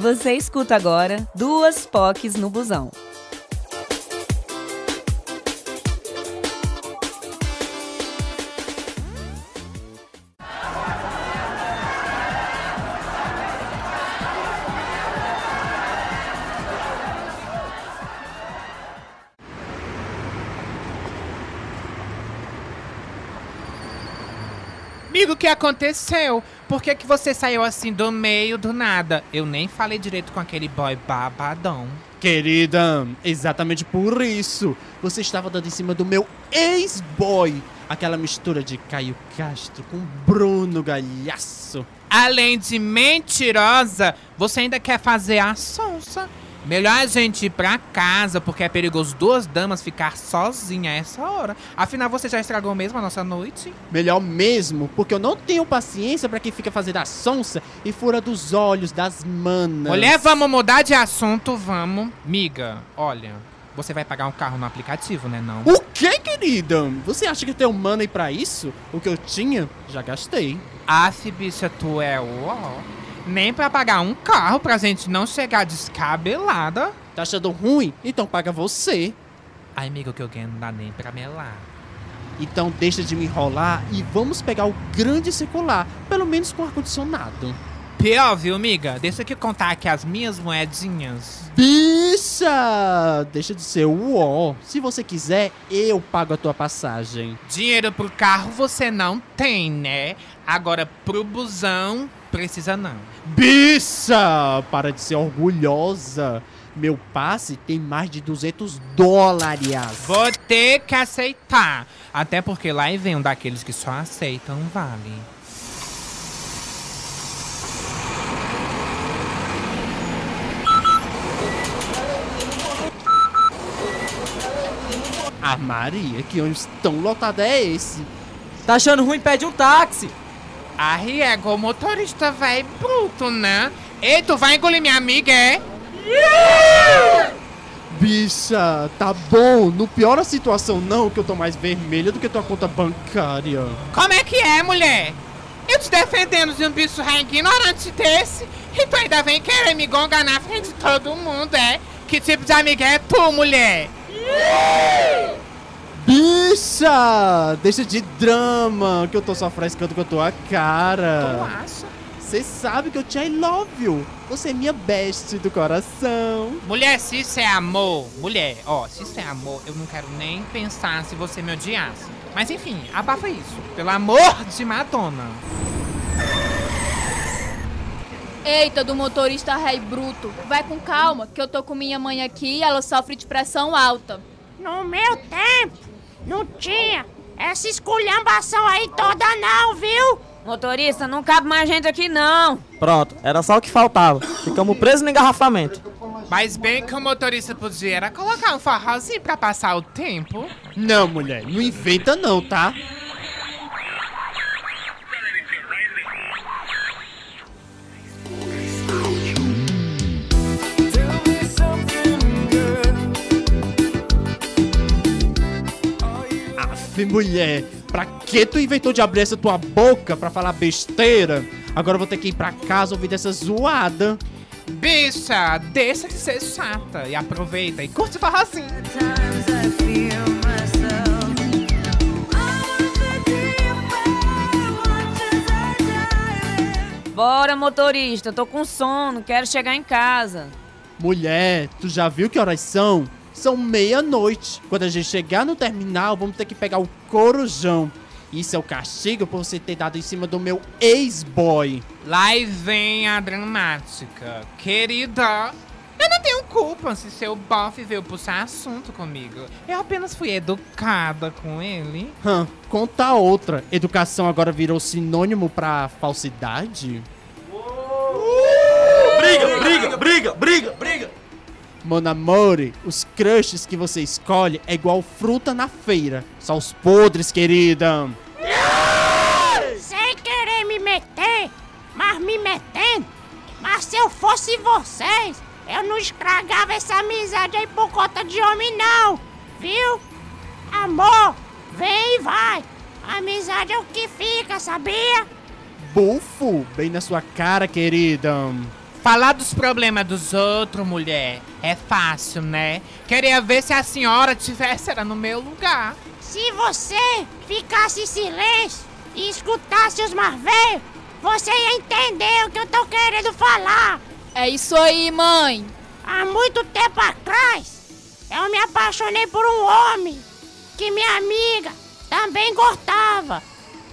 Você escuta agora Duas POCs no Busão. Amigo, o que aconteceu? Por que, que você saiu assim do meio do nada? Eu nem falei direito com aquele boy babadão. Querida, exatamente por isso. Você estava dando em cima do meu ex-boy. Aquela mistura de Caio Castro com Bruno Galhaço. Além de mentirosa, você ainda quer fazer a sonsa. Melhor a gente ir pra casa, porque é perigoso duas damas ficar sozinha a essa hora. Afinal, você já estragou mesmo a nossa noite? Melhor mesmo, porque eu não tenho paciência pra quem fica fazendo a sonsa e fura dos olhos das manas. Mulher, vamos mudar de assunto, vamos. Miga, olha, você vai pagar um carro no aplicativo, né não? O que, querida? Você acha que eu tenho money pra isso? O que eu tinha, já gastei. Aff, bicha, tu é ó. Nem pra pagar um carro pra gente não chegar descabelada. Tá achando ruim? Então paga você. Ai, amigo, que eu ganho não dá nem pra melar. Então deixa de me enrolar e vamos pegar o grande circular, pelo menos com ar-condicionado. Pior, viu, amiga? Deixa eu contar aqui as minhas moedinhas. Bicha! Deixa de ser o ó. Se você quiser, eu pago a tua passagem. Dinheiro pro carro você não tem, né? Agora pro busão, precisa não. Bicha! Para de ser orgulhosa. Meu passe tem mais de 200 dólares. Vou ter que aceitar. Até porque lá vem um daqueles que só aceitam vale. Ah, Maria, que ônibus tão lotado é esse? Tá achando ruim? Pede um táxi. A Riego, o motorista vai bruto, né? Ei, tu vai engolir minha amiga, é? Bicha, tá bom. Não piora a situação não, que eu tô mais vermelha do que tua conta bancária. Como é que é, mulher? Eu te defendendo de um bicho ignorante desse, e tu ainda vem querer me gongar na frente de todo mundo, é? Que tipo de amiga é tu, mulher? Bicha! Deixa de drama, que eu tô só frescando com a tua cara. acha? Você sabe que eu te I love you. Você é minha best do coração. Mulher, se isso é amor, mulher, ó, se isso é amor, eu não quero nem pensar se você me odiasse. Mas enfim, abafa isso. Pelo amor de Madonna. Eita, do motorista rei bruto. Vai com calma, que eu tô com minha mãe aqui e ela sofre de pressão alta. No meu tempo, não tinha essa esculhambação aí toda não, viu? Motorista, não cabe mais gente aqui não. Pronto, era só o que faltava. Ficamos presos no engarrafamento. Mas bem que o motorista podia era colocar um forrozinho pra passar o tempo. Não, mulher, não inventa não, tá? Aff, mulher, pra que tu inventou de abrir essa tua boca pra falar besteira? Agora eu vou ter que ir pra casa ouvir dessa zoada. Bicha, deixa de ser chata e aproveita e curte o forrozinho. Bora, motorista, tô com sono, quero chegar em casa. Mulher, tu já viu que horas são? São meia-noite. Quando a gente chegar no terminal, vamos ter que pegar o corujão. Isso é o castigo por você ter dado em cima do meu ex-boy. Lá e vem a dramática. Querida, eu não tenho culpa se seu bofe veio puxar assunto comigo. Eu apenas fui educada com ele. Hã, conta outra. Educação agora virou sinônimo pra falsidade? Briga, briga, briga, briga, briga. Mon amore, os crushes que você escolhe é igual fruta na feira. Só os podres, querida. Sem querer me meter, mas me metendo. Mas se eu fosse vocês, eu não estragava essa amizade aí por conta de homem não, viu? Amor, vem e vai. Amizade é o que fica, sabia? Bufo, bem na sua cara, querida. Falar dos problemas dos outros, mulher, é fácil, né? Queria ver se a senhora tivesse era no meu lugar. Se você ficasse em silêncio e escutasse os mais velhos, você ia entender o que eu tô querendo falar. É isso aí, mãe. Há muito tempo atrás, eu me apaixonei por um homem que minha amiga também gostava.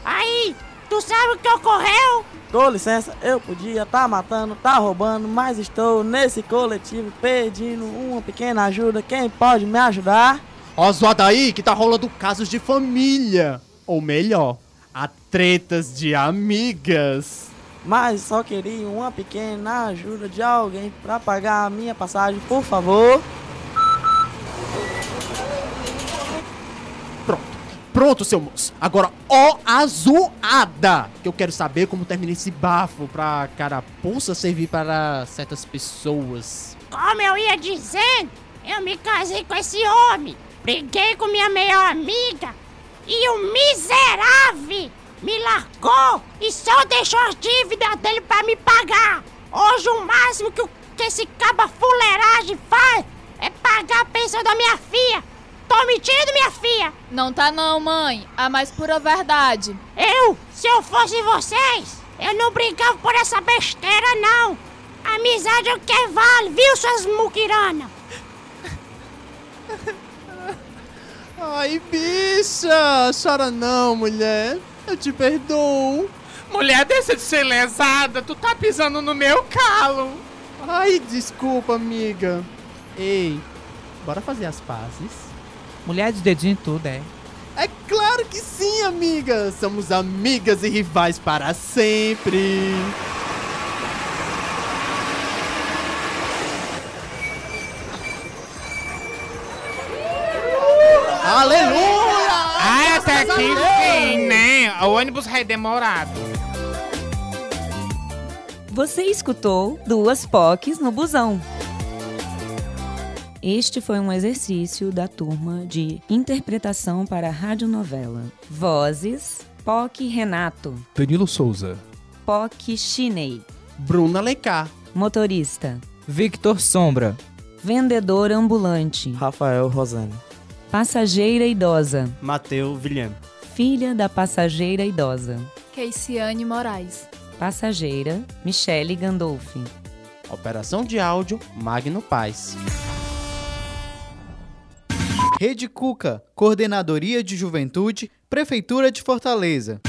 Aí, tu sabe o que ocorreu? Com licença, eu podia tá matando, tá roubando, mas estou nesse coletivo pedindo uma pequena ajuda. Quem pode me ajudar? Ó, zoada aí que tá rolando casos de família. Ou melhor, há tretas de amigas. Mas só queria uma pequena ajuda de alguém pra pagar a minha passagem, por favor. Pronto, seu moço. Agora, ó a zoada! Que eu quero saber como termina esse bafo pra carapuça servir para certas pessoas. Como eu ia dizendo, eu me casei com esse homem. Briguei com minha melhor amiga. E o miserável me largou e só deixou as dívidas dele pra me pagar. Hoje o máximo que, o- que esse caba fuleiragem faz é pagar a pensão da minha filha. Tô mentindo, minha filha? Não tá não, mãe. A mais pura verdade. Eu, se eu fosse vocês, eu não brincava por essa besteira, não. Amizade é o que vale, viu, suas muquiranas? Ai, bicha! Chora não, mulher. Eu te perdoo. Mulher, deixa de ser lesada, tu tá pisando no meu calo. Ai, desculpa, amiga. Ei, bora fazer as pazes? Mulher de dedinho e tudo, é. É claro que sim, amiga! Somos amigas e rivais para sempre! Aleluia! Ah, até que enfim, né? O ônibus é demorado. Você escutou duas POCs no busão. Este foi um exercício da turma de interpretação para a radionovela. Vozes: POC Renato, Danilo Souza. POC Chinei, Bruna Lecar. motorista, Victor Sombra. vendedor ambulante, Rafael Rosane. passageira idosa, Mateu Vilham. filha da passageira idosa, Keiciane Moraes. passageira Michele Gandolfi. Operação de áudio Magno Paz. Rede Cuca, Coordenadoria de Juventude, Prefeitura de Fortaleza.